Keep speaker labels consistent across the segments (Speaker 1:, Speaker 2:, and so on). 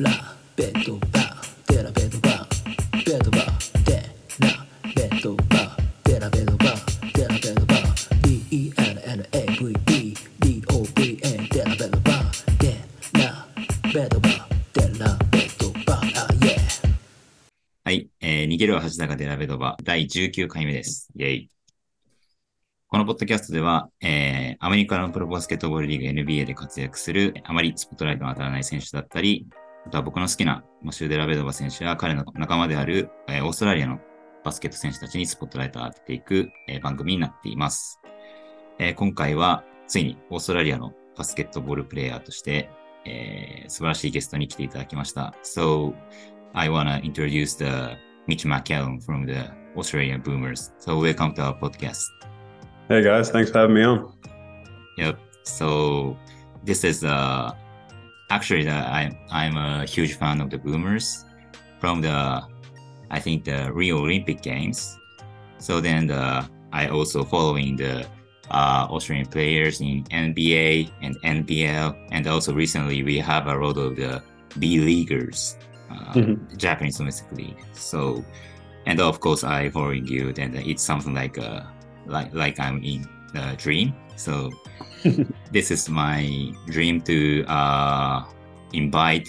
Speaker 1: ラベッドバーデラベッドバーベッドバーデラベッドバーデラベッドバーデラベッドバー DENNAVE DOVA デラベッドバーデラベッドバーデラベッドバーあ yeah
Speaker 2: はい、えー逃げるは恥だがデラベドバ第19回目です。イェイ。このポッドキャストでは、えーアメリカのプロバスケットボールリーグ NBA で活躍する、あまりスポットライトの当たらない選手だったり、あとは僕の好きなマシュー・デラベドバ選手や彼の仲間である、えーオーストラリアのバスケット選手たちにスポットライトを当てていく、えー番組になっています。えー今回は、ついにオーストラリアのバスケットボールプレイヤーとして、えー素晴らしいゲストに来ていただきました。So, I wanna introduce the Mitch McCallum from the Australian Boomers. So welcome to our podcast.
Speaker 3: Hey guys, thanks for having me on.
Speaker 2: Yep. So this is uh actually the, I'm I'm a huge fan of the Boomers from the I think the Rio Olympic Games. So then the I also following the uh, Australian players in NBA and NBL, and also recently we have a lot of the B leaguers, uh,
Speaker 3: Mhm.
Speaker 2: Japanese domestic league. So, and of course I following you, and it's something like uh, like like I'm in a dream. So this is my dream to uh, invite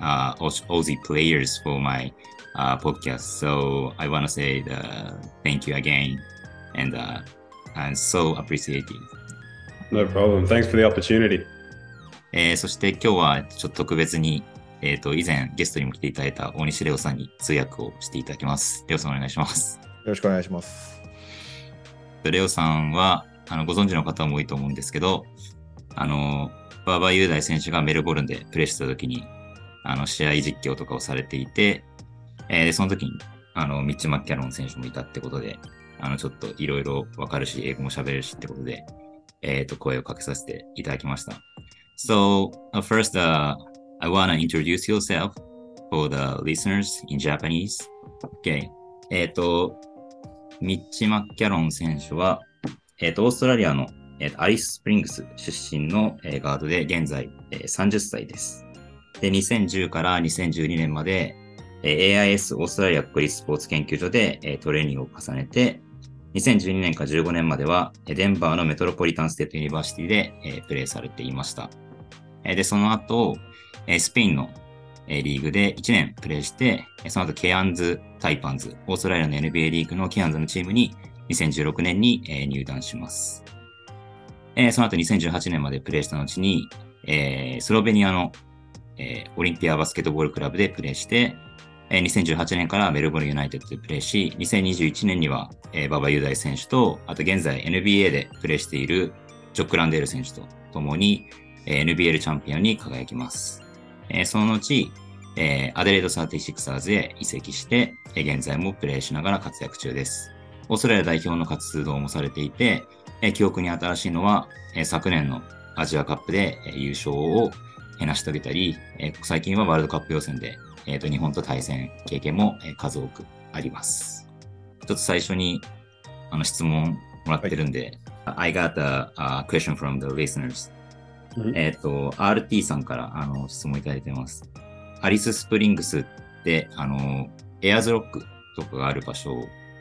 Speaker 2: uh, Aus- Aussie players for my uh, podcast. So I want to say the, thank you again, and uh, I'm so appreciated.
Speaker 3: No problem. Thanks for the opportunity.
Speaker 2: えーそして今日はちょっと特別に、えっ、と、以前ゲストにも来ていただいた大西レオさんに通訳をしていただきます。レオさんお願いします。
Speaker 4: よろしくお願いします。
Speaker 2: レオさんは、あの、ご存知の方も多いと思うんですけど、あの、バーバー雄大選手がメルボルンでプレーした時に、あの、試合実況とかをされていて、えー、その時に、あの、ミッチ・マッキャロン選手もいたってことで、あの、ちょっといろいろわかるし、英語も喋るしってことで、えっ、と、声をかけさせていただきました。So, uh, first, uh, I wanna introduce yourself for the listeners in Japanese. Okay. えっ、と、ミッチ・マッキャロン選手は、えっ、と、オーストラリアの、えーとアリス・スプリングス出身の、えーガードで、現在、えー30歳です。で、2010から2012年まで、えー AIS オーストラリア国立スポーツ研究所で、えートレーニングを重ねて、2012年から15年までは、デンバーのメトロポリタンステートユニバーシティで、えープレーされていました。えーで、その後、えースペインの、えーリーグで1年プレーして、その後ケアンズ・タイパンズ、オーストラリアの NBA リーグのケアンズのチームに2016年に、えー入団します。えーその後2018年までプレーした後に、えースロベニアの、えーオリンピアバスケットボールクラブでプレーして、えー2018年からメルボルンユナイテッドでプレーし、2021年には、えー馬場雄大選手と、あと現在 NBA でプレーしているジョック・ランデール選手と共に、えー NBL チャンピオンに輝きます。えーその後、えーアデレード 36ers へ移籍して、えー現在もプレーしながら活躍中です。オーストラリア代表の活動もされていて、えー記憶に新しいのは、えー昨年のアジアカップで、えー優勝をえー成し遂げたり、えー最近はワールドカップ予選で、えーと日本と対戦経験も、えー数多くあります。ちょっと最初にあの質問もらってるんで、I got a, a question from the listeners.
Speaker 3: うん？
Speaker 2: えっ、と、RT さんからあの質問いただいてます。アリススプリングスって、あの、エアーズロックとかがある場所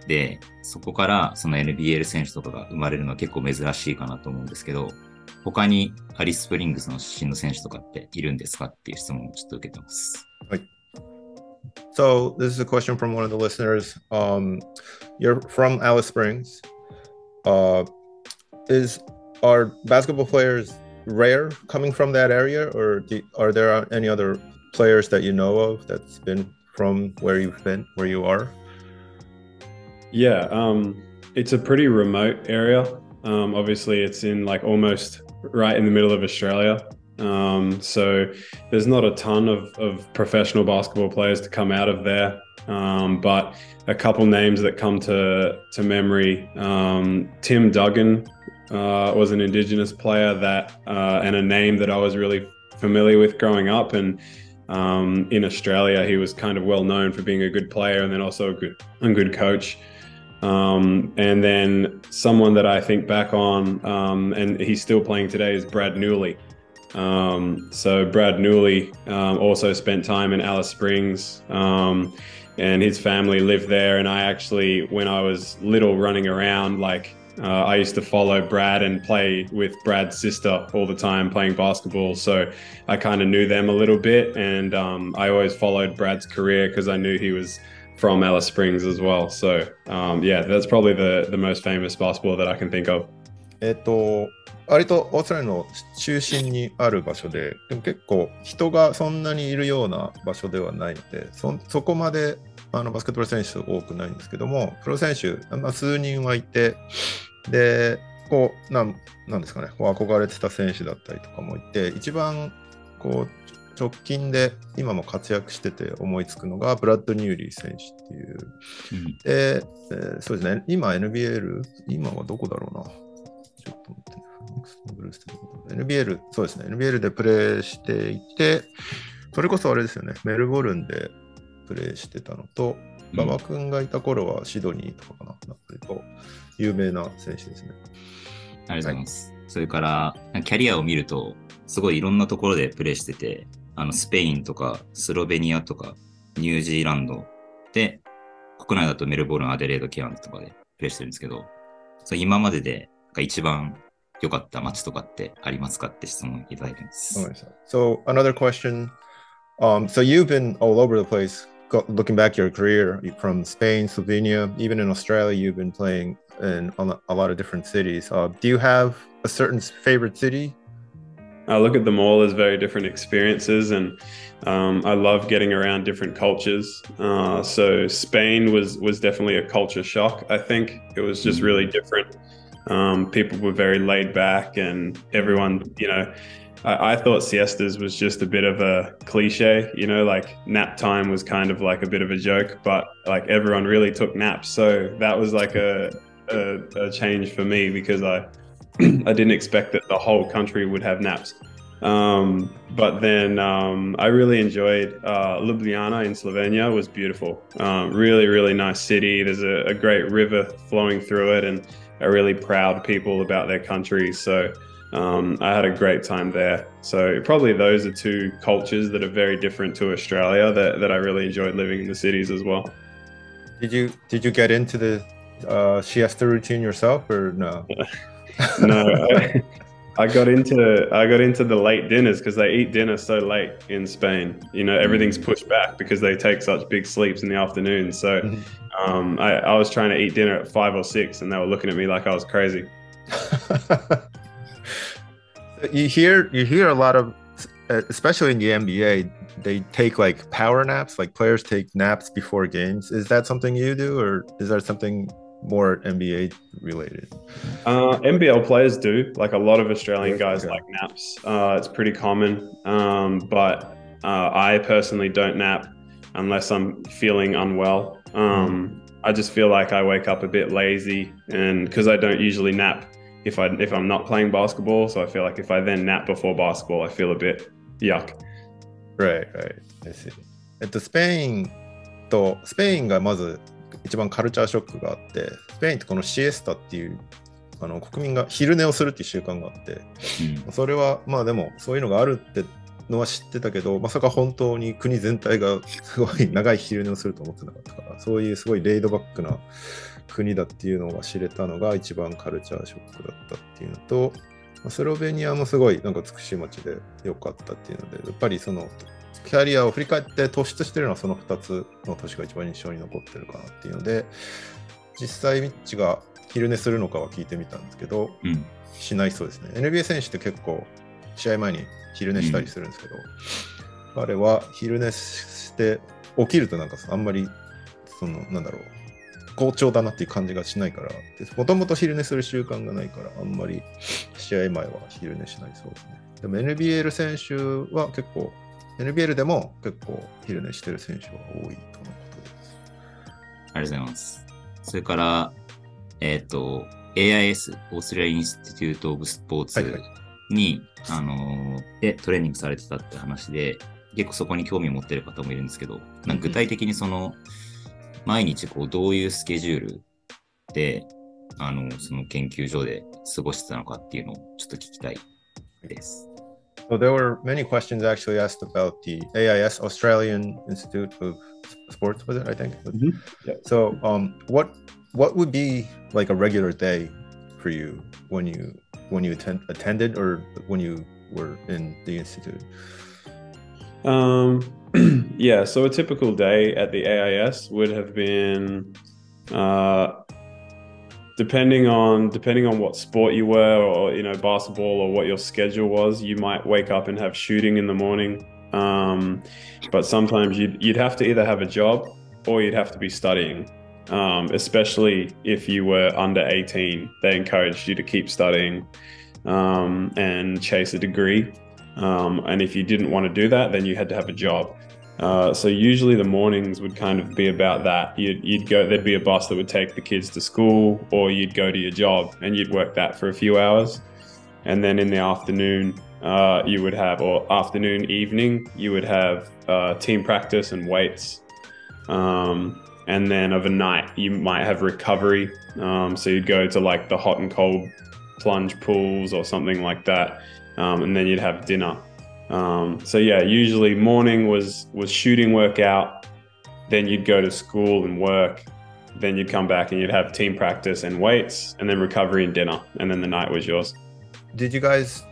Speaker 2: で、そこからその NBL 選手とかが生まれるのは結構珍しいかなと思うんですけど、他にアリススプリングスの出身の選手とかっているんですかっていう質問をちょっと受けてます。
Speaker 4: はい So this is a question from one of the listeners. Um, you're from Alice Springs. Uh, is are basketball players rare coming from that area, or do, are there any other players that you know of that's been from where you've been, where you are?
Speaker 3: Yeah, um, it's a pretty remote area. Um, obviously, it's in like almost right in the middle of Australia. Um, so there's not a ton of, of professional basketball players to come out of there. Um, but a couple names that come to, to memory um, Tim Duggan uh, was an Indigenous player that, uh, and a name that I was really familiar with growing up. And um, in Australia, he was kind of well known for being a good player and then also a good, a good coach. Um, and then someone that I think back on, um, and he's still playing today, is Brad Newley. Um, so Brad Newley um, also spent time in Alice Springs, um, and his family lived there. And I actually, when I was little, running around, like uh, I used to follow Brad and play with Brad's sister all the time, playing basketball. So I kind of knew them a little bit, and um, I always followed Brad's career because I knew he was from Alice Springs as well. So um, yeah, that's probably the the most famous basketball that I can think of.
Speaker 4: えっと、割とオーストラリアの中心にある場所で、でも結構人がそんなにいるような場所ではないので、そそこまであのバスケットボール選手多くないんですけども、プロ選手、まあ、数人はいて、で、こう、なんなんですかね、こう憧れてた選手だったりとかもいて、一番こう直近で今も活躍してて思いつくのがブラッド・ニューリー選手っていう。
Speaker 2: うん
Speaker 4: で、えーそうですね、今 NBL、今はどこだろうな。ちょっと待ってね。フォックスブルースってこと NBL、そうですね、NBL でプレーしていて、それこそあれですよね、メルボルンでプレーしてたのと、馬場君がいた頃はシドニーとかかな、なんかこう有名な選手ですね。
Speaker 2: ありがとうございます。それから、キャリアを見ると、すごいいろんなところでプレーしてて、あの、スペインとか、スロベニアとか、ニュージーランドで、国内だとメルボルン、アデレード、ケアンズとかでプレーしてるんですけど、そ今まででなんか一番良かった街とかってありますかって質問いただいてます。
Speaker 4: So another question. Um, so you've been all over the place. Go, looking back your career from Spain, Slovenia, even in Australia, you've been playing in a lot of different cities. Uh, do you have a certain favorite city?
Speaker 3: I look at them all as very different experiences, and um, I love getting around different cultures. Uh, so Spain was was definitely a culture shock. I think it was just really different. Um, people were very laid back, and everyone, you know, I, I thought siestas was just a bit of a cliche. You know, like nap time was kind of like a bit of a joke, but like everyone really took naps. So that was like a a, a change for me because I I didn't expect that the whole country would have naps. Um, but then um, I really enjoyed uh, Ljubljana in Slovenia. was beautiful. Um, really, really nice city. There's a, a great river flowing through it, and are really proud people about their country. So um, I had a great time there. So probably those are two cultures that are very different to Australia that, that I really enjoyed living in the cities as well.
Speaker 4: Did you did you get into the uh, siesta routine yourself or no?
Speaker 3: no, I, I got into I got into the late dinners because they eat dinner so late in Spain. You know, everything's pushed back because they take such big sleeps in the afternoon. So
Speaker 4: Mhm.
Speaker 3: um, I, I was trying to eat dinner at five or six, and they were looking at me like I was crazy.
Speaker 4: you hear you hear a lot of especially in the NBA they take like power naps like players take naps before games is that something you do or is that something more NBA related
Speaker 3: Uh, NBL players do. Like a lot of Australian guys
Speaker 4: Okay.
Speaker 3: like naps. Uh, it's pretty common. Um, but uh, I personally don't nap unless I'm feeling unwell. Um, I just feel like I wake up a bit lazy, and because I don't usually nap if I if I'm not playing basketball, so I feel like if I then nap before basketball, I feel a bit yuck.
Speaker 4: right right I see えっとスペインとスペインがまず 一番カルチャーショックがあってスペインってこのシエスタっていうあの国民が昼寝をするっていう習慣があって
Speaker 2: うん。
Speaker 4: それはまあでもそういうのがあるってのは知ってたけどまさか本当に国全体がすごい長い昼寝をすると思ってなかったからそういうすごいレイドバックな国だっていうのが知れたのが一番カルチャーショックだったっていうのとまあスロベニアもすごいなんか美しい街で良かったっていうのでやっぱりそのキャリアを振り返って突出してるのはその2つの都市が一番印象に残ってるかなっていうので実際ミッチが昼寝するのかは聞いてみたんですけど、
Speaker 2: うん
Speaker 4: しないそうですね。NBA 選手って結構試合前に昼寝したりするんですけど、彼は昼寝して起きるとなんかあんまりそのなんだろう好調だなっていう感じがしないからもともと昼寝する習慣がないからあんまり試合前は昼寝しないそうですね。でも NBL 選手は結構 NBL でも結構昼寝してる選手は多いとのことです。
Speaker 2: ありがとうございます。それから、えっ、と、AIS、オーストラリア・インスティテュート・オブ・スポーツ
Speaker 4: はいはい
Speaker 2: に、あのーでトレーニングされてたって話で、結構そこに興味を持ってる方もいるんですけど、なんか具体的にその、毎日こうどういうスケジュールで、あの、その研究所で過ごしてたのかっていうのをちょっと聞きたいです。
Speaker 4: So there were many questions actually asked about the AIS Australian Institute of Sports, was it? I think.
Speaker 3: Mhm. Yeah.
Speaker 4: So, um, what what would be like a regular day for you when you when you attend, attended or when you were in the institute?
Speaker 3: Um, yeah, so a typical day at the AIS would have been, uh, depending on depending on what sport you were, or you know, basketball, or what your schedule was. You might wake up and have shooting in the morning, um, but sometimes you'd you'd have to either have a job or you'd have to be studying. Um, especially if you were under 18, they encouraged you to keep studying um, and chase a degree. Um, and if you didn't want to do that, then you had to have a job. Uh, so usually the mornings would kind of be about that. You'd, you'd go, there'd be a bus that would take the kids to school, or you'd go to your job and you'd work that for a few hours. And then in the afternoon, uh, you would have, or afternoon, evening, you would have uh, team practice and weights. Um, and then of a night, you might have recovery. Um, so you'd go to like the hot and cold plunge pools or something like that. Um, and then you'd have dinner. Um, so yeah, usually morning was was shooting workout, then you'd go to school and work, then you'd come back and you'd have team practice and weights, and then recovery and dinner, and then the night was yours.
Speaker 4: Did you guys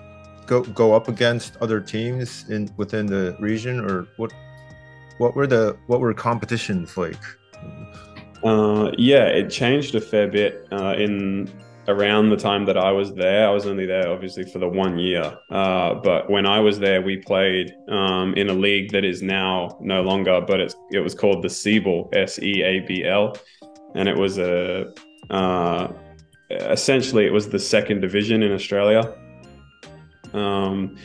Speaker 4: go go up against other teams in within the region, or what? What were the what were competitions like?
Speaker 3: Uh, yeah, it changed a fair bit uh, in around the time that I was there. I was only there obviously for the one year, uh, but when I was there, we played um, in a league that is now no longer, but it's it was called the Seaball, S E A B L, and it was a uh, essentially it was the second division in Australia. Um,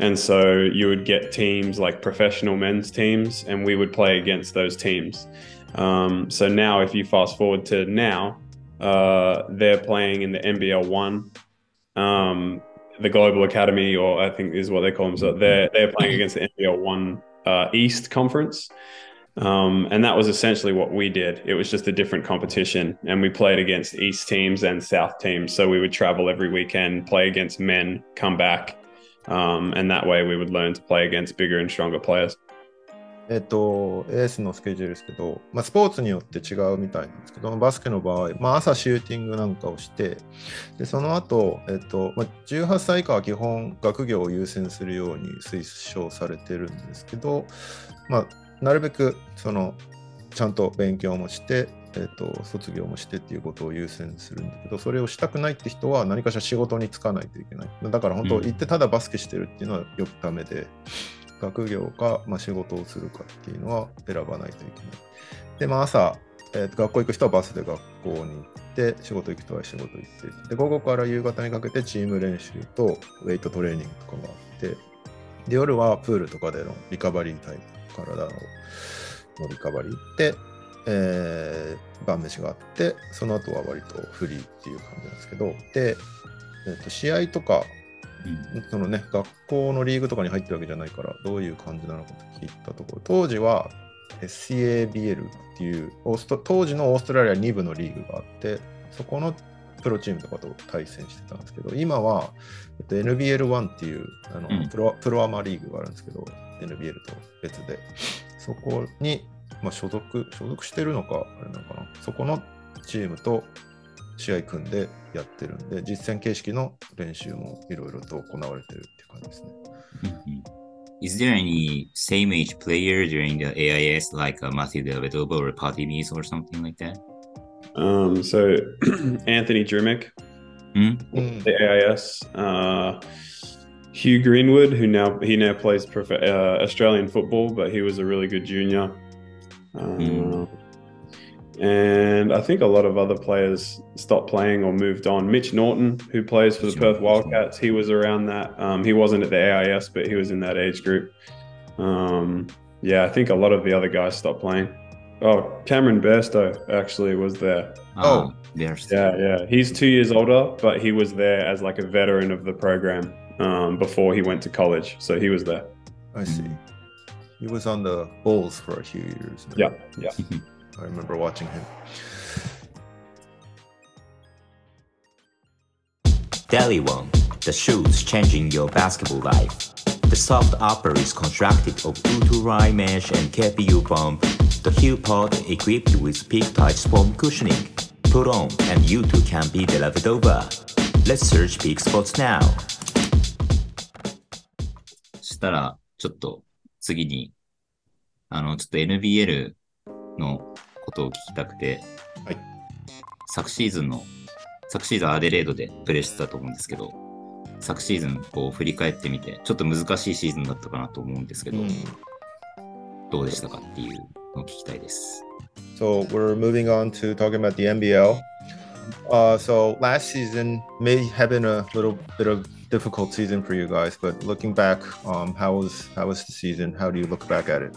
Speaker 3: and so you would get teams like professional men's teams, and we would play against those teams. Um, so now, if you fast forward to now, uh, they're playing in the NBL one, um, the Global Academy, or I think is what they call themselves. They're they're playing against the NBL one uh, East Conference, um, and that was essentially what we did. It was just a different competition, and we played against East teams and South teams. So we would travel every weekend, play against men, come back, um, and that way we would learn to play against bigger and stronger players.
Speaker 4: えっと、エースのスケジュールですけど、まあ、スポーツによって違うみたいなんですけど、バスケの場合、まあ、朝シューティングなんかをして、でその後、えっとまあ、18歳以下は基本学業を優先するように推奨されてるんですけど、まあ、なるべくそのちゃんと勉強もして、えっと、卒業もしてっていうことを優先するんだけど、それをしたくないって人は何かしら仕事に就かないといけない。だから本当、
Speaker 2: うん
Speaker 4: 行ってただバスケしてるっていうのはよくダメで、学業か、まあ、仕事をするかっていうのは選ばないといけない。で、まあ、朝、えーと学校行く人はバスで学校に行って、仕事行く人は仕事行って、で、午後から夕方にかけてチーム練習とウェイトトレーニングとかがあって、で、夜はプールとかでのリカバリータイム、体ののリカバリーで、えー晩飯があって、その後は割とフリーっていう感じなんですけど、で、えーと試合とか
Speaker 2: うん。
Speaker 4: そのね、学校のリーグとかに入ってるわけじゃないから、どういう感じなのかと聞いたところ、当時は SCABL っていうオースト、当時のオーストラリア2部のリーグがあって、そこのプロチームとかと対戦してたんですけど、今は、えっと、NBL1 っていうあの、
Speaker 2: うん。
Speaker 4: プロプロアマリーグがあるんですけど、NBL と別で、そこに、まあ、所属、所属してるのか、あれなのかな、そこのチームと試合組んでやってるんで、実戦形式の練習もいろいろと行われてるっていう感じですね。
Speaker 2: Is there any same age player during the AIS like uh, Matthew Dellavedova or Patty Mills or something like that?
Speaker 3: Um, so Anthony Drmic, mm?
Speaker 2: Hmm.
Speaker 3: the AIS, uh, Hugh Greenwood, who now he now plays prof- uh, Australian football, but he was a really good junior. Um,
Speaker 2: mm.
Speaker 3: And I think a lot of other players stopped playing or moved on. Mitch Norton, who plays for the Perth Wildcats, he was around that. Um, he wasn't at the AIS, but he was in that age group. Um, yeah, I think a lot of the other guys stopped playing. Oh, Cameron Bairstow actually was there.
Speaker 4: Oh.
Speaker 2: Um, there's
Speaker 3: Yeah, yeah. He's two years older, but he was there as like a veteran of the program um, before he went to college. So he was there.
Speaker 4: I see. He was on the Bulls for a few years.
Speaker 3: Yeah, yeah.
Speaker 4: I remember watching him.
Speaker 5: Daily One, the shoes changing your basketball life. The soft upper is constructed of Uturai mesh and KPU foam. The heel pod equipped with peak touch foam cushioning. Put on and you too can be the Lavadova. Let's search peak spots now.
Speaker 2: したら、ちょっと次に、あの、ちょっと NBL の ことを聞きたくて、
Speaker 4: はい。
Speaker 2: 昨シーズンの、昨シーズンアデレードでプレーしてたと思うんですけど、昨シーズンこう振り返ってみて、ちょっと難しいシーズンだったかなと思うんですけど、どうでしたかっていうのを聞きたいです。
Speaker 4: So we're moving on to talking about the NBL. Uh, so last season may have been a little bit of difficult season for you guys, but looking back, um, how was how was the season? How do you look back at it?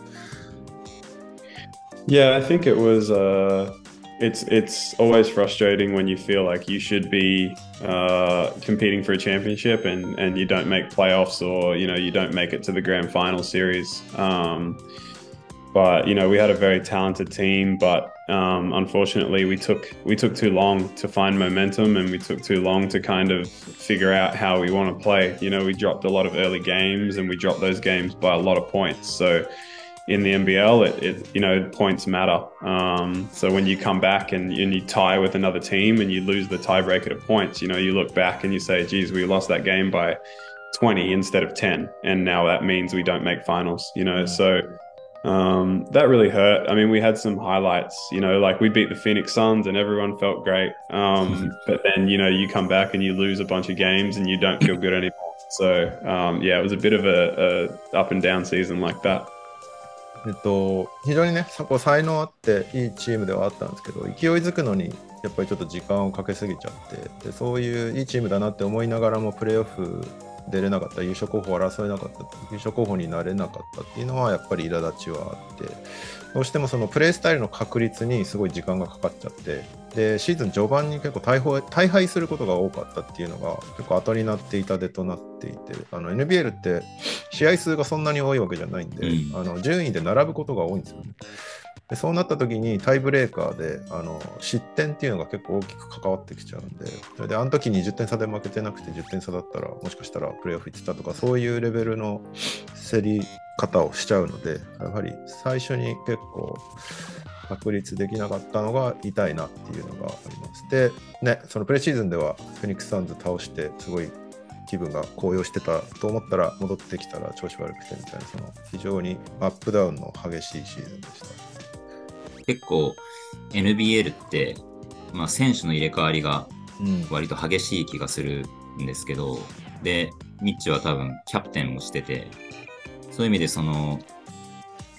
Speaker 3: Yeah, I think it was. Uh, it's it's always frustrating when you feel like you should be uh, competing for a championship and and you don't make playoffs or you know you don't make it to the grand final series. Um, but you know we had a very talented team, but um, unfortunately we took we took too long to find momentum and we took too long to kind of figure out how we want to play. You know we dropped a lot of early games and we dropped those games by a lot of points. So in the NBL, it, it you know points matter. Um, so when you come back and, and you tie with another team and you lose the tiebreaker to points, you know you look back and you say, "Geez, we lost that game by 20 instead of 10, and now that means we don't make finals." You know, so um, that really hurt. I mean, we had some highlights. You know, like we beat the Phoenix Suns and everyone felt great. Um, but then you know you come back and you lose a bunch of games and you don't feel good anymore. So um, yeah, it was a bit of a, a up and down season like that.
Speaker 4: えっと、非常にね、そこ才能あっていいチームではあったんですけど、勢いづくのにやっぱりちょっと時間をかけすぎちゃって、でそういういいチームだなって思いながらもプレーオフ出れなかった、優勝候補を争えなかった、優勝候補になれなかったっていうのはやっぱり苛立ちはあって、どうしてもそのプレースタイルの確立にすごい時間がかかっちゃって、でシーズン序盤に結構大敗大敗することが多かったっていうのが結構後になって痛手となっていて、あの NBL って試合数がそんなに多いわけじゃないんで、
Speaker 2: うん
Speaker 4: あの順位で並ぶことが多いんですよね。でそうなった時にタイブレーカーであの失点っていうのが結構大きく関わってきちゃうんで、それであの時に10点差で負けてなくて10点差だったらもしかしたらプレーオフ行ってたとかそういうレベルの競り方をしちゃうので、やはり最初に結構確立できなかったのが痛いなっていうのがあります。で、ね、そのプレシーズンではフェニックス・サンズ倒してすごい気分が高揚してたと思ったら戻ってきたら調子悪くてみたいなその非常にアップダウンの激しいシーズンでした。
Speaker 2: 結構 NBL って、まあ、選手の入れ替わりが
Speaker 4: うん
Speaker 2: 割と激しい気がするんですけど、で、ミッチは多分キャプテンをしてて、そういう意味でその、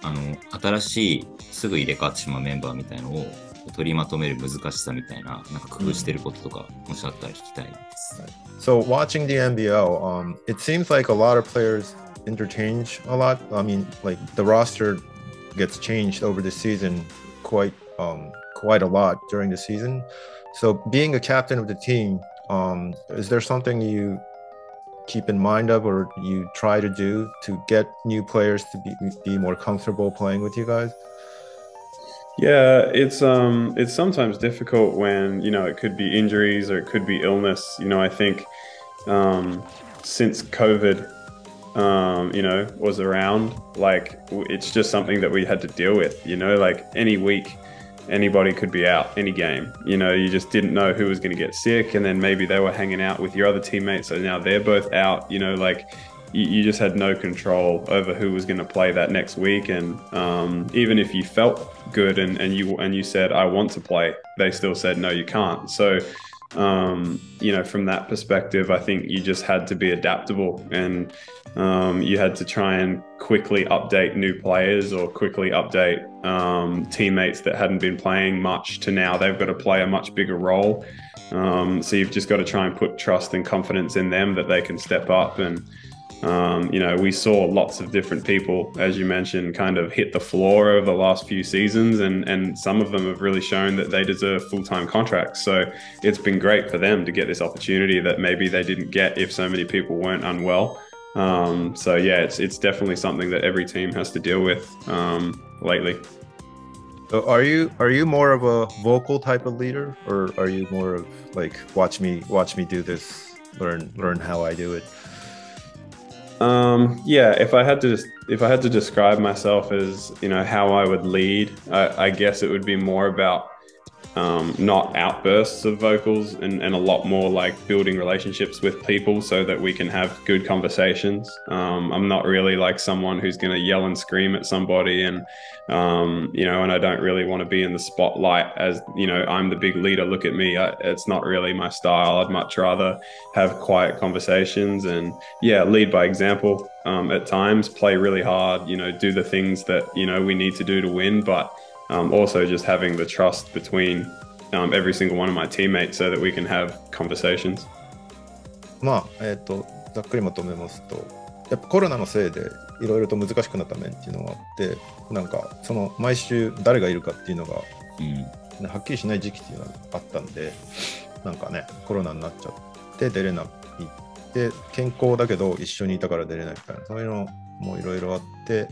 Speaker 2: あの、新しいすぐ入れ替わってしまうメンバーみたいのを取りまとめる難しさみたいな、なんか工夫してることとか、もしあったら聞きたいです。
Speaker 4: So watching the NBL, um, it seems like a lot of players interchange a lot. I mean, like the roster gets changed over the season quite um, quite a lot during the season. So being a captain of the team, um, is there something you keep in mind of or you try to do to get new players to be, be more comfortable playing with you guys?
Speaker 3: Yeah, it's um it's sometimes difficult when, you know, it could be injuries or it could be illness. You know, I think um since COVID um, you know, was around, like it's just something that we had to deal with, you know, like any week anybody could be out any game. You know, you just didn't know who was going to get sick and then maybe they were hanging out with your other teammates so now they're both out, you know, like you, you just had no control over who was going to play that next week and um, even if you felt good and, and you and you said i want to play they still said no you can't so um, you know from that perspective i think you just had to be adaptable and um, you had to try and quickly update new players or quickly update um, teammates that hadn't been playing much to now they've got to play a much bigger role um, so you've just got to try and put trust and confidence in them that they can step up and um, you know, we saw lots of different people, as you mentioned, kind of hit the floor over the last few seasons, and and some of them have really shown that they deserve full time contracts. So it's been great for them to get this opportunity that maybe they didn't get if so many people weren't unwell. Um, so yeah, it's it's definitely something that every team has to deal with um, lately.
Speaker 4: So are you are you more of a vocal type of leader or are you more of like watch me watch me do this learn learn how I do it
Speaker 3: Um, yeah, if I had to just if I had to describe myself as you know how I would lead, I, I guess it would be more about um, not outbursts of vocals and, and a lot more like building relationships with people so that we can have good conversations. Um, I'm not really like someone who's going to yell and scream at somebody and, um, you know, and I don't really want to be in the spotlight as, you know, I'm the big leader. Look at me. I, it's not really my style. I'd much rather have quiet conversations and, yeah, lead by example um, at times, play really hard, you know, do the things that, you know, we need to do to win. But, um, also just having the trust between um, every single one of my teammates so that we can have conversations.
Speaker 4: まあ、えっ、と、ざっくりまとめますと、やっぱコロナのせいでいろいろと難しくなった面っていうのがあって、なんかその毎週誰がいるかっていうのが、うん、はっきりしない時期っていうのがあったんで、なんかね、コロナになっちゃって出れないで、健康だけど一緒にいたから出れないみたいな、そういうのもいろいろあって、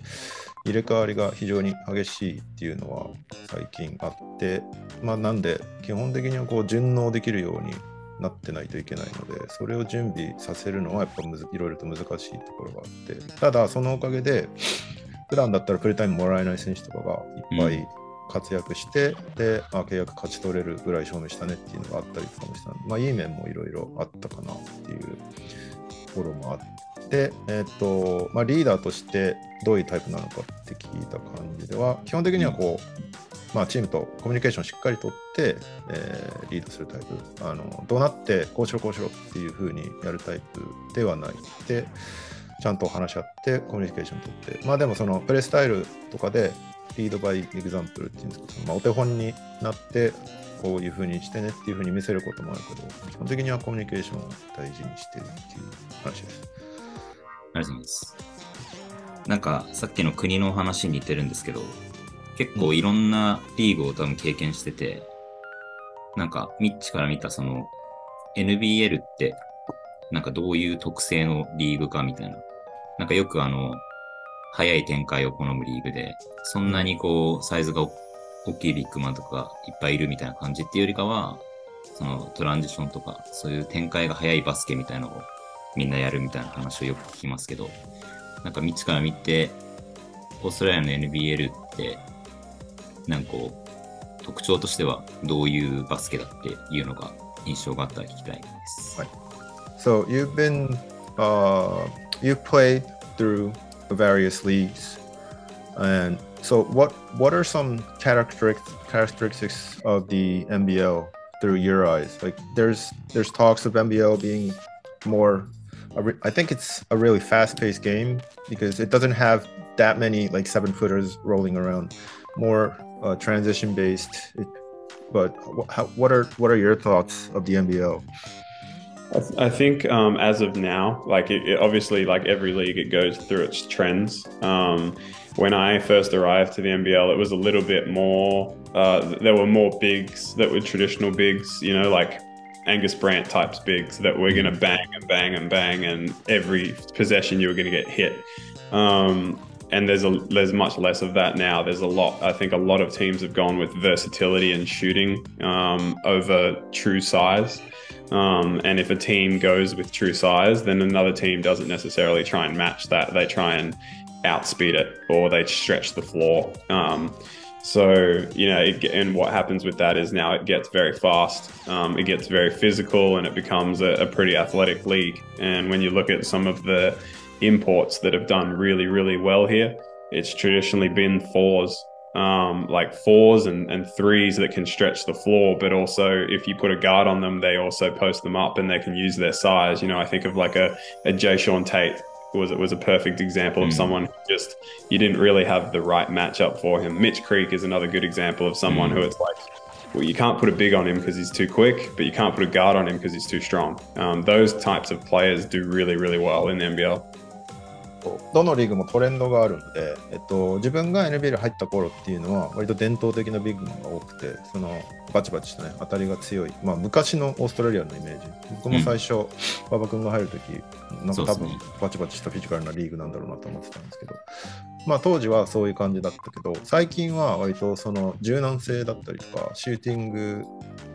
Speaker 4: 入れ替わりが非常に激しいっていうのは最近あって、まあ、なんで基本的にはこう順応できるようになってないといけないのでそれを準備させるのはやっぱむずいろいろと難しいところがあってただそのおかげで普段だったらプレータイムもらえない選手とかがいっぱい活躍して、うん、で、あ、契約勝ち取れるぐらい証明したねっていうのがあったりとかもしたまあいい面もいろいろあったかなっていうところもあってで、えーとまあ、リーダーとしてどういうタイプなのかって聞いた感じでは基本的にはこう、まあ、チームとコミュニケーションしっかりとって、えー、リードするタイプ。あのどうなってこうしろこうしろっていうふうにやるタイプではないでちゃんと話し合ってコミュニケーション取って。まあでもそのプレイスタイルとかでリードバイエグザンプルっていうんですけど、まあ、お手本になってこういうふうにしてねっていうふうに見せることもあるけど基本的にはコミュニケーションを大事にしてるっていう話です。
Speaker 2: ありがとうございます。なんか、さっきの国の話に似てるんですけど、結構いろんなリーグを多分経験してて、なんか、ミッチから見たその、NBL って、なんかどういう特性のリーグかみたいな。なんかよくあの、早い展開を好むリーグで、そんなにこう、サイズが大きいビッグマンとかいっぱいいるみたいな感じっていうよりかは、そのトランジションとか、そういう展開が早いバスケみたいなのをみんなやるみたいな話をよく聞きますけど、なんか道から見て、オーストラリアの NBL って、なんかこう、特徴としてはどういうバスケだっていうのが印象があったら聞きたいです。はい。
Speaker 4: So you've been, uh, you've played through various leagues, and so what what are some characteristics characteristics of the NBL through your eyes? Like there's there's talks of NBL being more I think it's a really fast-paced game because it doesn't have that many like seven footers rolling around. More uh, transition-based. but how, what are what are your thoughts of the NBL?
Speaker 3: I think um, as of now, like it, it, obviously, like every league, it goes through its trends. Um, when I first arrived to the NBL, it was a little bit more. Uh, there were more bigs that were traditional bigs, you know, like Angus Brandt types bigs that we're going to bang and bang and bang, and every possession you were going to get hit. Um, and there's a there's much less of that now. There's a lot. I think a lot of teams have gone with versatility and shooting um, over true size. Um, and if a team goes with true size, then another team doesn't necessarily try and match that. They try and outspeed it or they stretch the floor. Um, so, you know, it, and what happens with that is now it gets very fast, um, it gets very physical, and it becomes a, a, pretty athletic league. And when you look at some of the imports that have done really, really well here, it's traditionally been fours, um, like fours and, and threes that can stretch the floor. But also, if you put a guard on them, they also post them up and they can use their size. You know, I think of like a, a Jae'Sean Tate was it was a perfect example of mm. someone just you didn't really have the right matchup for him. Mitch Creek is another good example of someone mm. who it's like, well, you can't put a big on him because he's too quick, but you can't put a guard on him because he's too strong. Um, those types of players do really, really well in the NBL.
Speaker 4: どのリーグもトレンドがあるので、えっと、自分が NBL 入った頃っていうのは割と伝統的なビッグマンが多くてそのバチバチしたね当たりが強い、まあ、昔のオーストラリアのイメージ。僕も最初馬場、君が入るときなんか多分バチバチしたフィジカルなリーグなんだろうなと思ってたんですけど、まあ、当時はそういう感じだったけど最近は割とその柔軟性だったりとかシューティング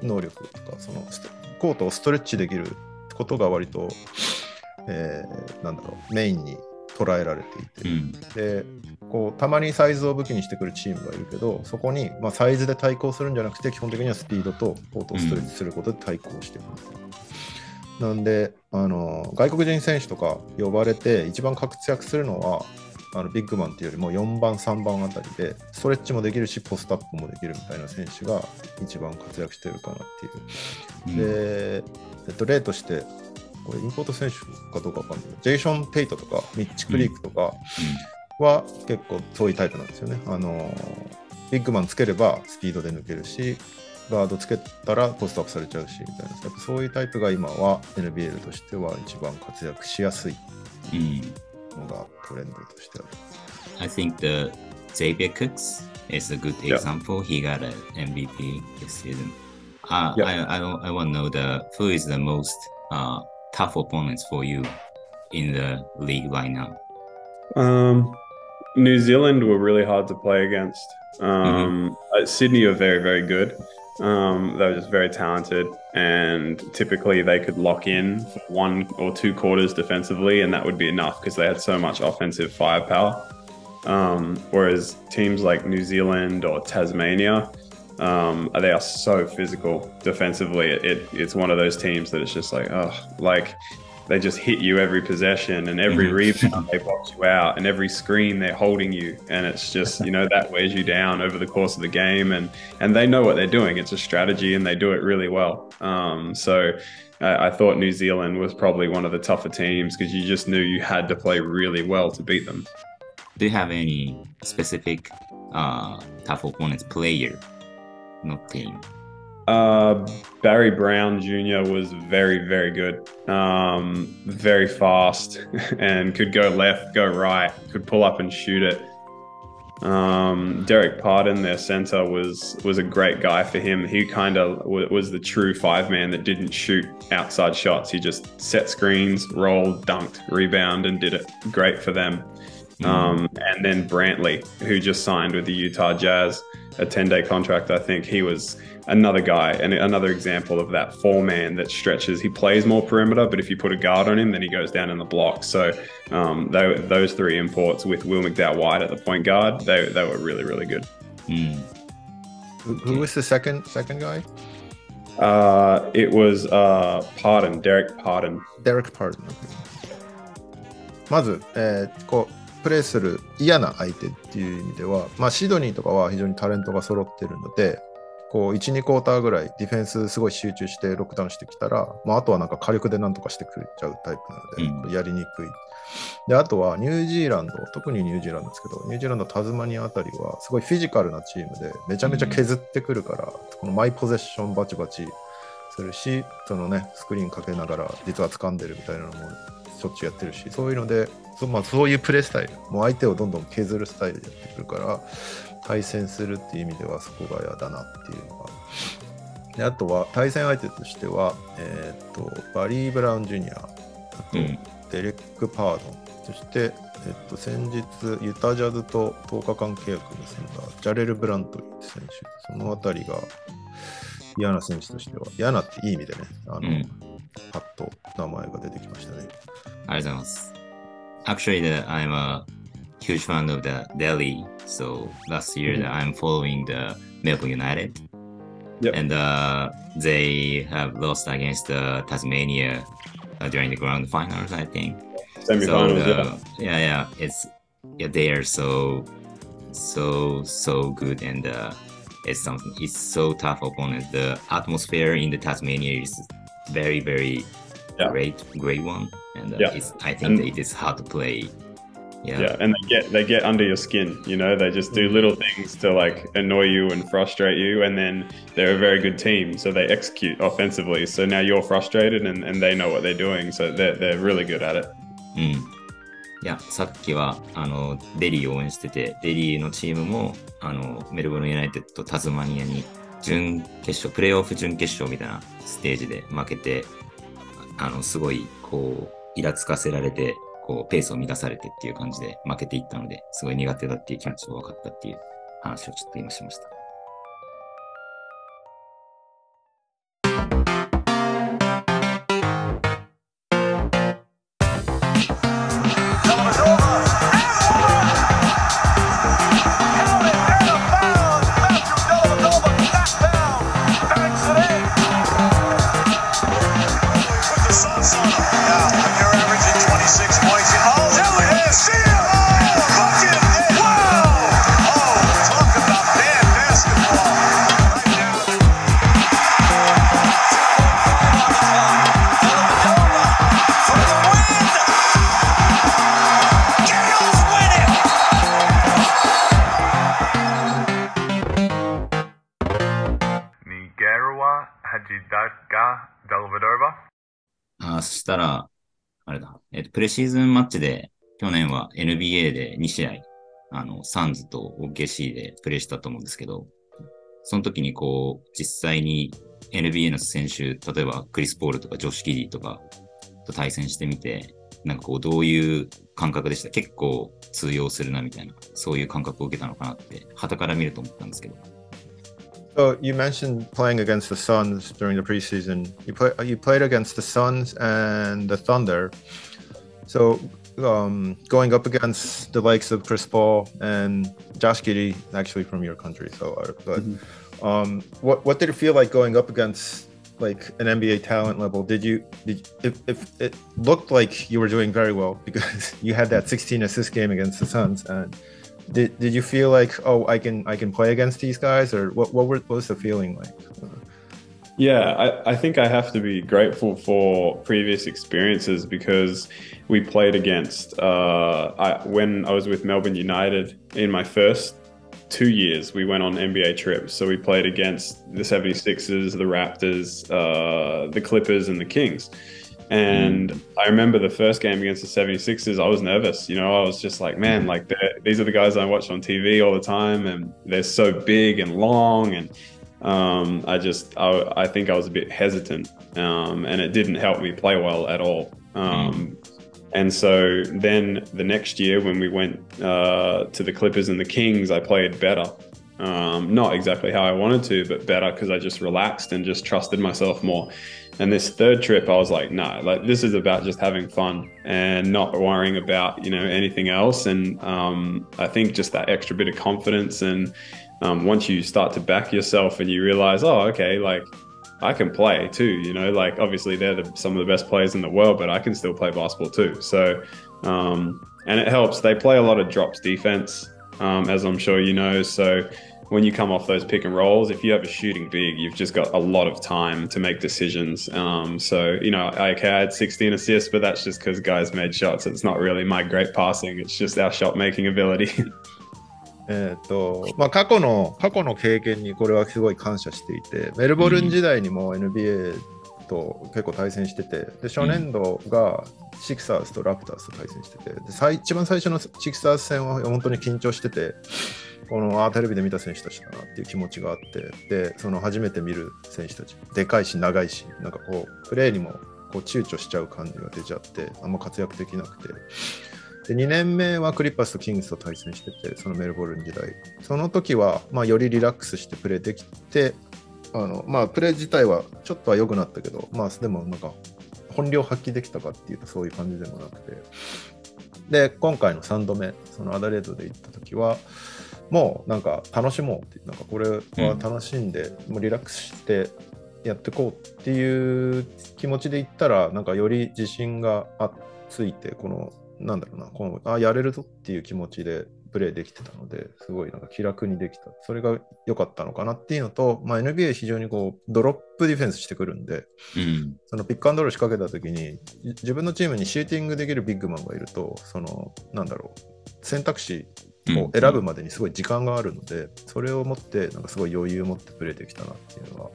Speaker 4: 能力とかそのコートをストレッチできることが割とえーなんだろう、メインに捉えられていて、
Speaker 2: うん。
Speaker 4: でこうたまにサイズを武器にしてくるチームがいるけど、そこに、まあ、サイズで対抗するんじゃなくて、基本的にはスピードとコートをストレッチすることで対抗していくんですよ。なんであの、外国人選手とか呼ばれて、一番活躍するのは、あのビッグマンっていうよりも4番、3番あたりで、ストレッチもできるし、ポストアップもできるみたいな選手が一番活躍してるかなっていう。
Speaker 2: うん
Speaker 4: で、えっと、例として、これインポート選手かどうかわかんないけどジェイション・ペイトとか、ミッチ・クリークとかは結構そういうタイプなんですよね。あのビッグマンつければスピードで抜けるし、ガードつけたらポストアップされちゃうしみたいな、やっぱそういうタイプが今は NBL としては一番活躍しやすい
Speaker 2: うん。
Speaker 4: のがトレンドとしてある。
Speaker 2: I think the Xavier Cooks is a good example. He got an MVP this season. Uh,
Speaker 3: Yeah.
Speaker 2: I, I, I want to know the who is the most uh, tough opponents for you in the league right now.
Speaker 3: Um, New Zealand were really hard to play against. Um, uh, Sydney were very, very good. Um, they were just very talented, and typically they could lock in for one or two quarters defensively, and that would be enough because they had so much offensive firepower. Um, whereas teams like New Zealand or Tasmania, um, they are so physical defensively. It, it, it's one of those teams that it's just like, oh, like they just hit you every possession and every
Speaker 2: Mhm.
Speaker 3: rebound they box you out and every screen they're holding you. And it's just you know that wears you down over the course of the game. And and they know what they're doing. It's a strategy and they do it really well. Um, so I, I thought New Zealand was probably one of the tougher teams because you just knew you had to play really well to beat them.
Speaker 2: Do you have any specific uh, tough opponents player, not?
Speaker 3: Uh, Barry Brown Jr. was very, very good. Um, very fast and could go left, go right, could pull up and shoot it. Um, Derek Pardon, their center, was was a great guy for him. He kind of w- was the true five man that didn't shoot outside shots. He just set screens, rolled, dunked, rebound, and did it great for them. Um, and then Brantley, who just signed with the Utah Jazz, a 10 day contract. I think he was another guy and another example of that four man that stretches. He plays more perimeter, but if you put a guard on him, then he goes down in the block. So um, they, those three imports with Will McDowell White at the point guard, they, they were really, really good.
Speaker 2: うん。
Speaker 4: Who, who was the second second guy?
Speaker 3: Uh, it was uh, Pardon, Derek Pardon.
Speaker 4: Derek Pardon。まず、えーこう プレーする嫌な相手っていう意味では、まあ、シドニーとかは非常にタレントが揃ってるので、こう1、2クォーターぐらいディフェンスすごい集中してロックダウンしてきたら、まあ、あとはなんか火力でなんとかしてくれちゃうタイプなので、やりにくい。で、あとはニュージーランド、特にニュージーランドですけど、ニュージーランド、タズマニアあたりはすごいフィジカルなチームで、めちゃめちゃ削ってくるから、このマイポゼッションバチバチするし、そのね、スクリーンかけながら実は掴んでるみたいなのもしょっちゅうやってるし、そういうので、そ,、まあ、そういうプレースタイル、もう相手をどんどん削るスタイルでやってくるから、対戦するっていう意味ではそこが嫌だなっていうのが。であとは対戦相手としては、えーっとバリー・ブラウン・ジュニア、あと
Speaker 2: うん
Speaker 4: デレック・パードン、そして、えっと、先日、ユタジャズと10日間契約を結んだジャレル・ブラントリー選手、そのあたりが嫌な選手としては、嫌なっていい意味でね、あの、
Speaker 2: うん
Speaker 4: パッと名前が出てきましたね。
Speaker 2: ありがとうございます。Actually, the, I'm a huge fan of the Delly. So last year,
Speaker 3: Mhm.
Speaker 2: that I'm following the Melbourne United.
Speaker 3: Yep.
Speaker 2: And uh, they have lost against uh, Tasmania uh, during the grand finals, I think. So
Speaker 3: Semifinals, yeah.
Speaker 2: yeah, yeah, it's yeah, they are so so so good and uh, it's something. It's so tough opponent. The atmosphere in the Tasmania is very very
Speaker 3: Yeah.
Speaker 2: great great one, and uh,
Speaker 3: Yeah.
Speaker 2: it's I think
Speaker 3: And-
Speaker 2: it is hard to play. Yeah,
Speaker 3: Yeah, and they get they get under your skin. You know, they just do little things to like annoy you and frustrate you, and then they're a very good team, so they execute offensively. So now you're frustrated, and, and they know what they're doing, so they're they're really good at it.
Speaker 2: うん。いや、さっきは、あの、デリーを応援してて、デリーのチームも、あの、メルボルンユナイテッド、タズマニアに、準決勝、プレーオフ準決勝みたいなステージで負けて、あの、すごい、こう、イラつかせられて、こう、ペースを乱されてっていう感じで負けていったので、すごい苦手だっていう気持ちが分かったっていう話をちょっと今しました。レシーズンマッチで、去年は NBA で2試合、あの、サンズと OKC でプレイしたと思うんですけど、その時にこう、実際に NBA の選手、例えばクリス・ポールとかジョシュ・キディとかと対戦してみて、なんかこう、どういう感覚でした？結構通用するなみたいな、そういう感覚を受けたのかなって、旗から見ると思ったんですけど。
Speaker 4: So you mentioned playing against the Suns during the preseason. You play you played against the Suns and the Thunder. So um, going up against the likes of Chris Paul and Josh Giddey, actually from your country. So, uh, but um, what what did it feel like going up against like an NBA talent level? Did you did if, if it looked like you were doing very well because you had that 16 assist game against the Suns and did, did you feel like oh I can I can play against these guys or what what, were, what was the feeling like?
Speaker 3: Yeah, I, I think I have to be grateful for previous experiences because we played against, uh, I, when I was with Melbourne United in my first two years, we went on NBA trips. So we played against the 76ers, the Raptors, uh, the Clippers, and the Kings. And I remember the first game against the 76ers, I was nervous. You know, I was just like, man, like these are the guys I watch on TV all the time, and they're so big and long. And um, I just, I, I think I was a bit hesitant, um, and it didn't help me play well at all. Um, and so then the next year, when we went uh, to the Clippers and the Kings, I played better. Um, not exactly how I wanted to, but better because I just relaxed and just trusted myself more. And this third trip, I was like, no, like this is about just having fun and not worrying about you know anything else. And um, I think just that extra bit of confidence and um, once you start to back yourself and you realize, oh, okay, like I can play too. You know, like obviously they're the, some of the best players in the world, but I can still play basketball too. So, um, and it helps. They play a lot of drops defense, um, as I'm sure you know. So when you come off those pick and rolls, if you have a shooting big, you've just got a lot of time to make decisions. Um, so you know, I, I had 16 assists, but that's just because guys made shots. It's not really my great passing. It's just our shot making ability.
Speaker 4: えーとまあ、過去の過去の経験にこれはすごい感謝していてメルボルン時代にも NBA と結構対戦しててで初年度がシクサーズとラプターズと対戦しててで一番最初のシクサーズ戦は本当に緊張しててこのあテレビで見た選手たちだなっていう気持ちがあってでその初めて見る選手たちでかいし長いしなんかこうプレーにもこう躊躇しちゃう感じが出ちゃってあんま活躍できなくて。で2年目はクリッパースとキングスと対戦しててそのメルボルン時代。その時は、まあ、よりリラックスしてプレーできてあの、まあ、プレー自体はちょっとは良くなったけど、まあ、でもなんか本領発揮できたかっていうとそういう感じでもなくて。で今回の3度目そのアダレードで行った時はもうなんか楽しもうってなんかこれは楽しんで、もうリラックスしてやっていこうっていう気持ちでいったらなんかより自信がついてこのなんだろうなこのあやれるぞっていう気持ちでプレーできてたのですごいなんか気楽にできたそれが良かったのかなっていうのと、まあ、NBA 非常にこうドロップディフェンスしてくるんで
Speaker 2: うん。
Speaker 4: そのピックアンドロール仕掛けた時にじ自分のチームにシューティングできるビッグマンがいるとそのなんだろう選択肢を選ぶまでにすごい時間があるので、それを持ってなんかすごい余裕を持ってプレーできたなっていうのは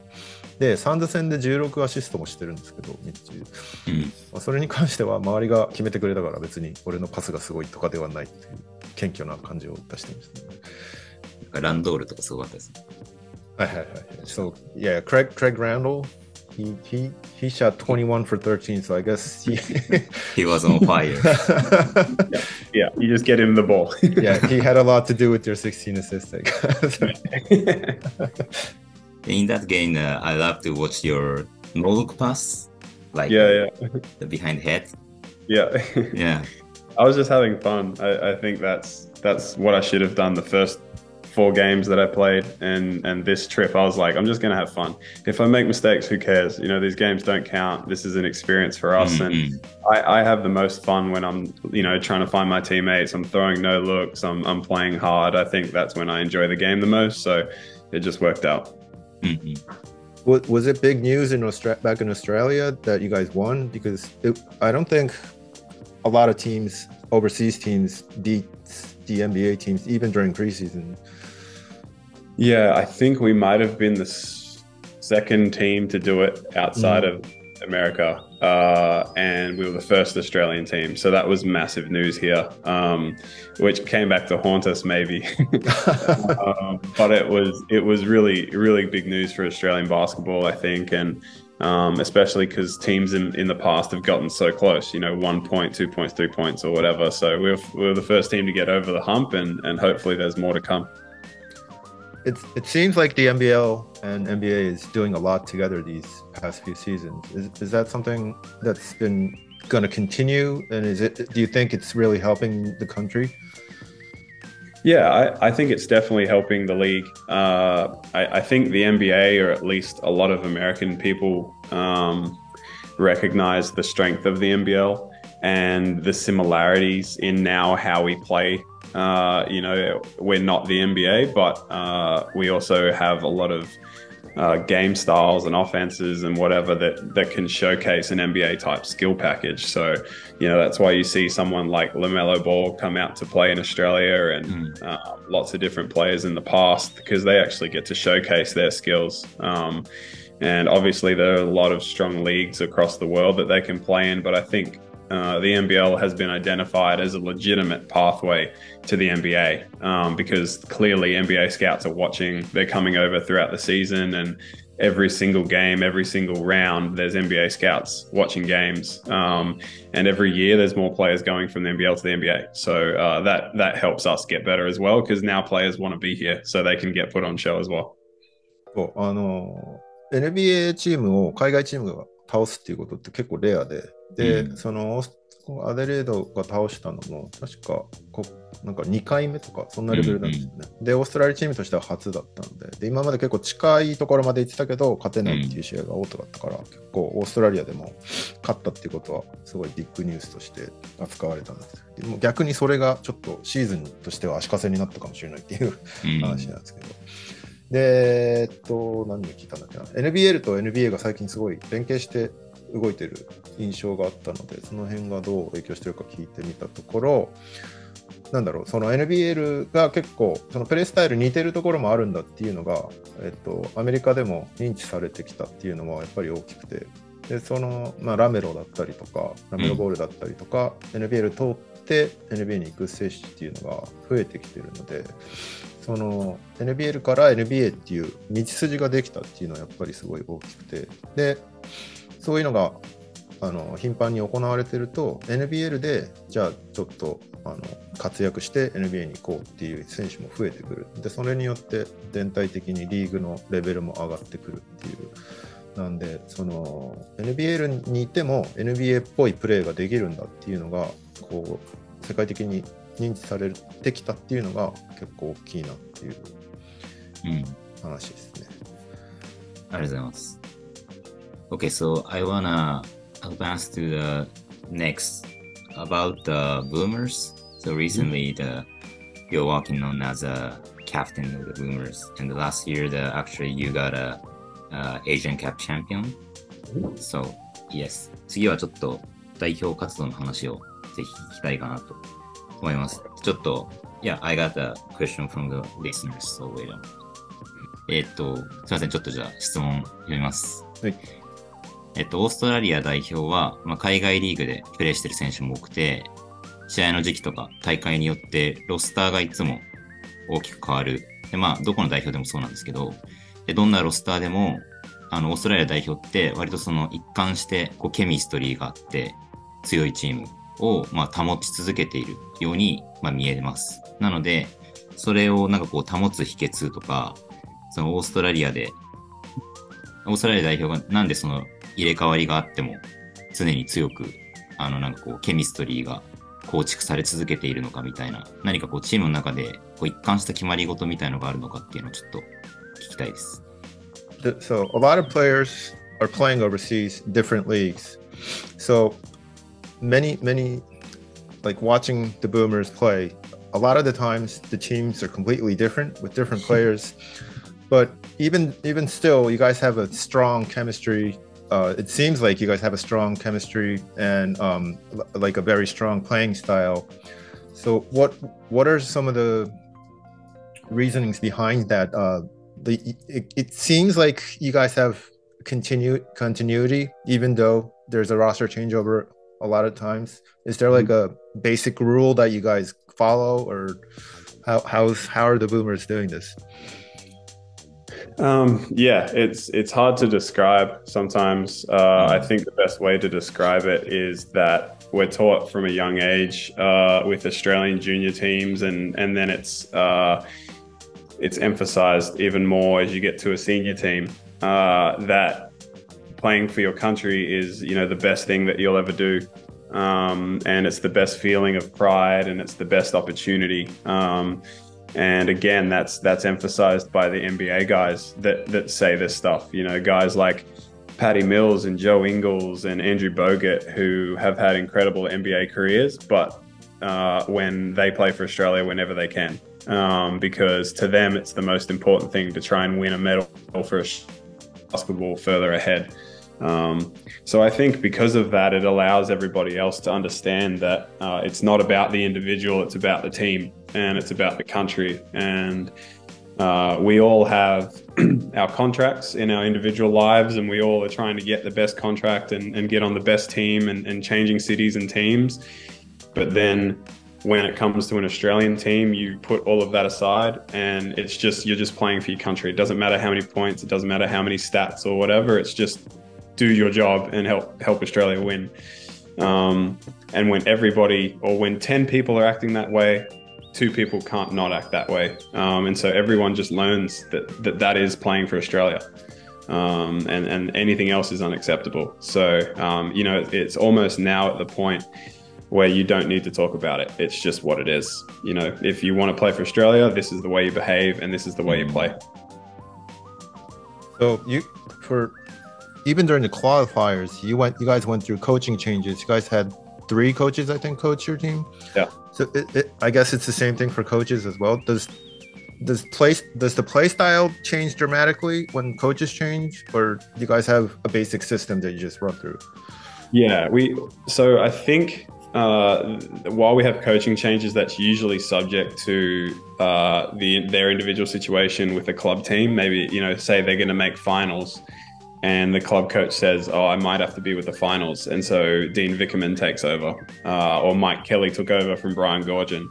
Speaker 4: でサンズ戦で16アシストもしてるんですけど日中、
Speaker 2: うん。
Speaker 4: まあ、それに関しては周りが決めてくれたから別に俺のパスがすごいとかではないっていう謙虚な感じを出してましたね
Speaker 2: なんかランドールとかすごかったですね。
Speaker 4: はいはいはい。So, yeah, Craig, Craig Randall, he, he, he shot 21 for 13, so I guess he,
Speaker 2: He was on fire.
Speaker 3: yeah, you just get him the ball.
Speaker 4: yeah, he had a lot to do with your 16 assists.
Speaker 2: In that game, uh, I love to watch your no look pass, like
Speaker 3: yeah, yeah,
Speaker 2: the behind head.
Speaker 3: yeah.
Speaker 2: Yeah.
Speaker 3: I was just having fun. I, I think that's that's what I should have done the first four games that I played, and and this trip I was like, I'm just gonna have fun. If I make mistakes, who cares? You know, these games don't count. This is an experience for us, and
Speaker 2: Mhm.
Speaker 3: I, I have the most fun when I'm you know trying to find my teammates. I'm throwing no looks. I'm I'm playing hard. I think that's when I enjoy the game the most. So it just worked out.
Speaker 2: Mhm.
Speaker 4: was, was it big news in Austra- back in Australia that you guys won? Because it, I don't think a lot of teams, overseas teams, beat the NBA teams even during preseason.
Speaker 3: Yeah, I think we might have been the s- second team to do it outside of America, uh, and we were the first Australian team. So that was massive news here, um, which came back to haunt us maybe. um, but it was it was really really big news for Australian basketball, I think, and um, especially because teams in, in the past have gotten so close. You know, one point, two points, three points, or whatever. So we were, we were the first team to get over the hump, and and hopefully there's more to come.
Speaker 4: It's, it seems like the NBL and NBA is doing a lot together these past few seasons. Is, is that something that's been going to continue? And is it? Do you think it's really helping the country?
Speaker 3: Yeah, I, I think it's definitely helping the league. Uh, I, I, think the NBA, or at least a lot of American people, um, recognize the strength of the NBL and the similarities in now how we play. Uh, you know, we're not the NBA, but uh, we also have a lot of uh, game styles and offenses and whatever that that can showcase an NBA type skill package. So, you know, that's why you see someone like LaMelo Ball come out to play in Australia and mm. uh, lots of different players in the past because they actually get to showcase their skills. Um, and obviously, there are a lot of strong leagues across the world that they can play in, but I think uh, the NBL has been identified as a legitimate pathway to the NBA um, because clearly NBA scouts are watching. They're coming over throughout the season, and every single game, every single round, there's NBA scouts watching games. Um, and every year, there's more players going from the NBL to the NBA. So uh, that that helps us get better as well because now players want to be here, so they can get put on show as well.
Speaker 4: あの NBA チームを海外チームが倒すっていうことって結構レアで、 で、うん、そのアデレードが倒したのも、確かこなんか2回目とか、そんなレベルなんですよね、うんうん。で、オーストラリアチームとしては初だったので、で今まで結構近いところまで行ってたけど、勝てないっていう試合が多かったから、うん、結構オーストラリアでも勝ったっていうことは、すごいビッグニュースとして扱われたんですでも逆にそれがちょっとシーズンとしては足かせになったかもしれないっていう話なんですけど。で、えっと、何で聞いたんだっけな。NBL と NBA が最近すごい連携して動いてる印象があったので、その辺がどう影響してるか聞いてみたところ、なんだろう、その NBL が結構、そのプレイスタイル似てるところもあるんだっていうのが、えっと、アメリカでも認知されてきたっていうのはやっぱり大きくて、で、その、まあ、ラメロだったりとか、ラメロボールだったりとか、うん、NBL 通って NBA に行く選手っていうのが増えてきてるので、その NBL から NBA っていう道筋ができたっていうのはやっぱりすごい大きくて、で、そういうのがあの頻繁に行われてると NBL でじゃあちょっとあの活躍して NBA に行こうっていう選手も増えてくるでそれによって全体的にリーグのレベルも上がってくるっていうなんでその NBL にいても NBA っぽいプレーができるんだっていうのがこう世界的に認知されてきたっていうのが結構大きいなっていう話ですね。
Speaker 2: うん、ありがとうございます。Okay, so I wanna advance to the next about the boomers. So recently, the you're working on as a captain of the boomers, and the last year, the actually you got a uh, Asian Cup champion. So yes, 次はちょっと代表活動の話をぜひ聞きたいかなと思います。ちょっと、Yeah, I got a question from the listeners, so wait a えっと、すみません、ちょっとじゃあ質問読みます。はい。 えっと、オーストラリア代表は、まあ、海外リーグでプレーしてる選手も多くて、試合の時期とか大会によってロスターがいつも大きく変わる。で、まあ、どこの代表でもそうなんですけど、でどんなロスターでも、あの、オーストラリア代表って割とその一貫してこうケミストリーがあって強いチームを、まあ、保ち続けているように、まあ、見えます。なので、それをなんかこう保つ秘訣とか、そのオーストラリアで、オーストラリア代表がなんでその入れ替わりがあっても常に強くあのなんかこうケミストリーが構築され続けているのかみたいな何かこうチームの中でこう一貫した決まり事みたいのがあるのかっていうのをちょっと聞きたいです。
Speaker 4: So a lot of players are playing overseas, different leagues. So many, many, like watching the Boomers play, a lot of the times the teams are completely different with different players. But even even still, you guys have a strong chemistry uh, it seems like you guys have a strong chemistry and um, like a very strong playing style. So what what are some of the reasonings behind that uh, the it, it seems like you guys have continue continuity even though there's a roster changeover a lot of times. Is there like a basic rule that you guys follow, or how how's how are the boomers doing this?
Speaker 3: Um, yeah, it's it's hard to describe sometimes. Uh, I think the best way to describe it is that we're taught from a young age uh, with Australian junior teams, and and then it's uh, it's emphasized even more as you get to a senior team uh, that playing for your country is you know the best thing that you'll ever do. Um, and it's the best feeling of pride, and it's the best opportunity. Um, and again, that's that's emphasized by the NBA guys that that say this stuff. You know, guys like Patty Mills and Joe Ingles and Andrew Bogut, who have had incredible NBA careers, but uh, when they play for Australia whenever they can, um, because to them it's the most important thing to try and win a medal for basketball further ahead. Um, so I think because of that, it allows everybody else to understand that uh, it's not about the individual, it's about the team and it's about the country. And uh, we all have our contracts in our individual lives, and we all are trying to get the best contract and, and get on the best team and, and changing cities and teams. But then when it comes to an Australian team, you put all of that aside and it's just, you're just playing for your country. It doesn't matter how many points, it doesn't matter how many stats or whatever. It's just do your job and help help Australia win. Um, and when everybody or when 10 people are acting that way, two people can't not act that way. Um, and so everyone just learns that that, that is playing for Australia. Um, and, and anything else is unacceptable. So, um, you know, it's almost now at the point where you don't need to talk about it. It's just what it is. You know, if you want to play for Australia, this is the way you behave and this is the way you play.
Speaker 4: So you for even during the qualifiers, you went, you guys went through coaching changes. You guys had three coaches, I think, coach your team.
Speaker 3: Yeah.
Speaker 4: So it, it, I guess it's the same thing for coaches as well. Does does play does the play style change dramatically when coaches change, or do you guys have a basic system that you just run through?
Speaker 3: Yeah, we. So I think uh, while we have coaching changes, that's usually subject to uh, the their individual situation with the club team. Maybe you know, say they're going to make finals and the club coach says, "Oh, I might have to be with the finals," and so Dean Vickerman takes over, uh, or Mike Kelly took over from Brian Goorjian.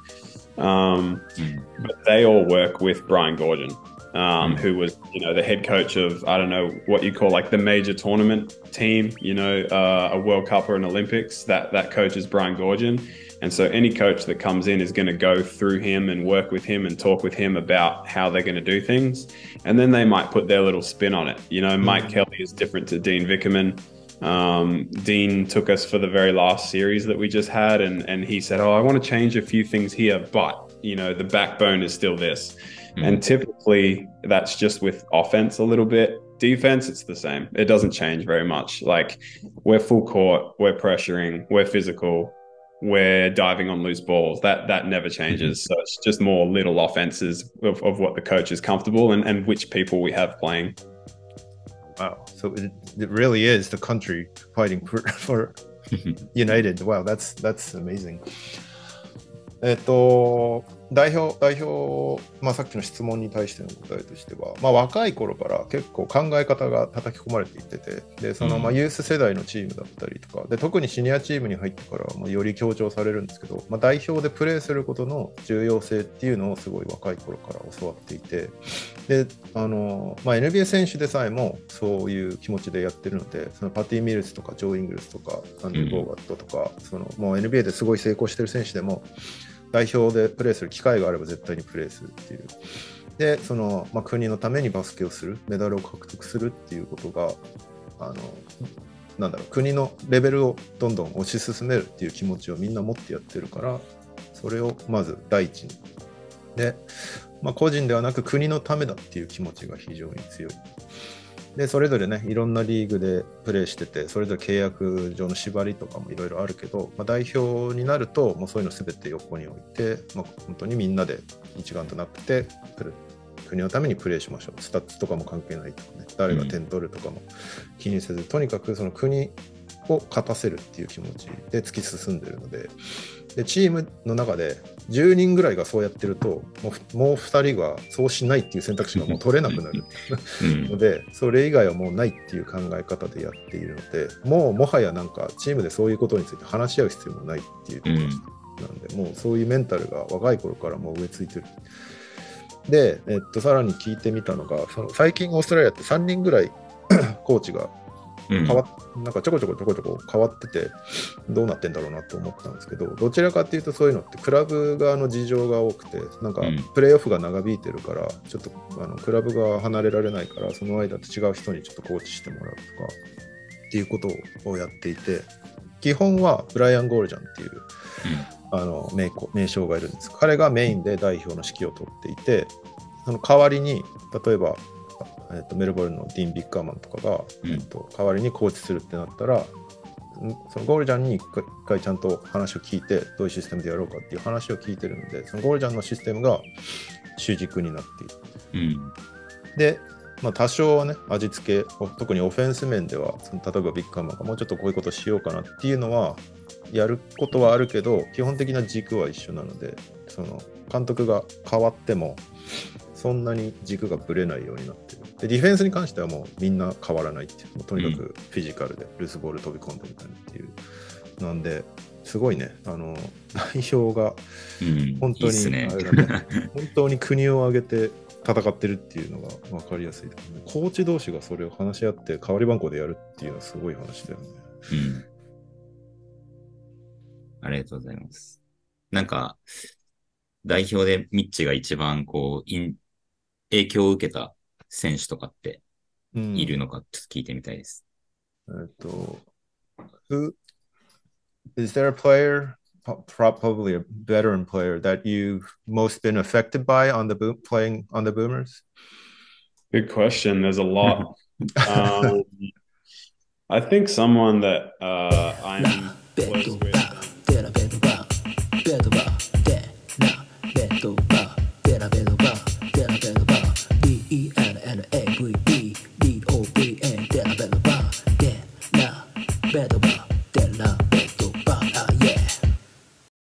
Speaker 3: Um, mm. But they all work with Brian Goorjian, um, mm. who was, you know, the head coach of I don't know what you call like the major tournament team, you know, uh, a World Cup or an Olympics. That that coach is Brian Goorjian and so any coach that comes in is going to go through him and work with him and talk with him about how they're going to do things. And then they might put their little spin on it. You know, Mike mm-hmm. Kelly is different to Dean Vickerman. Um, Dean took us for the very last series that we just had, and, and he said, Oh, I want to change a few things here, but, you know, the backbone is still this. Mm-hmm. And typically that's just with offense a little bit. Defense, it's the same. It doesn't change very much. Like we're full court, we're pressuring, we're physical, we're diving on loose balls. That that never changes. Mm-hmm. So it's just more little offenses of, of what the coach is comfortable and, and which people we have playing.
Speaker 4: Wow. So it, it really is the country fighting for, for United. Wow, that's that's amazing. えっと 代表代表、まあ、さっきの質問に対しての答えとしては、まあ、若い頃から結構考え方が叩き込まれていっててでそのまあユース世代のチームだったりとかで特にシニアチームに入ってからもより強調されるんですけど、まあ、代表でプレーすることの重要性っていうのをすごい若い頃から教わっていてであの、まあ、NBA 選手でさえもそういう気持ちでやってるのでそのパティ・ミルスとかジョー・イングルスとかアンディ・ボーガットとか、そのもう NBA ですごい成功してる選手でも代表でプレーする機会があれば絶対にプレーするっていう。で、その、まあ、国のためにバスケをする、メダルを獲得するっていうことが、あの、なんだろう、国のレベルをどんどん推し進めるっていう気持ちをみんな持ってやってるから、それをまず第一に。で、まあ、個人ではなく国のためだっていう気持ちが非常に強い。で、それぞれね、いろんなリーグでプレーしてて、それぞれ契約上の縛りとかもいろいろあるけど、まあ、代表になると、もうそういうの全て横に置いて、まあ、本当にみんなで一丸となって国のためにプレーしましょう。スタッツとかも関係ないとかね、誰が点取るとかも気にせず、うん、とにかくその国を勝たせるっていう気持ちで突き進んでるのででチームの中で10人ぐらいがそうやってるともうもう2人がそうしないっていう選択肢がもう取れなくなる。
Speaker 2: うん。
Speaker 4: のでそれ以外はもうないっていう考え方でやっているのでもうもはやなんかチームでそういうことについて話し合う必要もないっていうことなんでもうそういうメンタルが若い頃からもう植え付いてる。で、えっと、さらに聞いてみたのがその最近オーストラリアって3人ぐらい コーチが
Speaker 2: うん
Speaker 4: 変わっ、なんかちょこちょこちょこちょこ変わっててどうなってんだろうなと思ったんですけどどちらかっていうとそういうのってクラブ側の事情が多くてなんか
Speaker 2: うん。
Speaker 4: プレーオフが長引いてるからちょっとあのクラブが離れられないからその間って違う人にちょっとコーチしてもらうとかっていうことをやっていて基本はブライアン・ゴールジャンっていうあの名子名将がいるんです。彼がメインで代表の指揮を取っていてその代わりに例えば、えっと、メルボルンのディーン・ビッカーマンとかが、
Speaker 2: うん。
Speaker 4: えっと、代わりにコーチするってなったらんそのゴールジャンに一回ちゃんと話を聞いてどういうシステムでやろうかっていう話を聞いてるのでそのゴールジャンのシステムが主軸になっている。
Speaker 2: うん。
Speaker 4: で、まあ、多少はね味付けお特にオフェンス面ではその例えばビッグカーマンがもうちょっとこういうことしようかなっていうのはやることはあるけど基本的な軸は一緒なのでその監督が変わってもそんなに軸がぶれないようになってるでディフェンスに関してはもうみんな変わらないっていうもうとにかくフィジカルでルースボール飛び込んでみたいなっていうなんですごいねあの代表が
Speaker 2: うん
Speaker 4: 本当に
Speaker 2: いいっすね
Speaker 4: 本当に国を挙げて戦ってるっていうのが分かりやすい。コーチ同士がそれを話し合って代わり番号でやるっていうのはすごい話だよね。
Speaker 2: うん。ありがとうございます。なんか、代表でミッチが一番こう、影響を受けた選手とかって
Speaker 4: うん
Speaker 2: いるのかちょっと聞いてみたいです。
Speaker 4: えっと、who is there a player, po- probably a veteran player that you've most been affected by on the boom, playing on the Boomers?
Speaker 3: Good question. There's a lot. um, I think someone that uh, I'm close with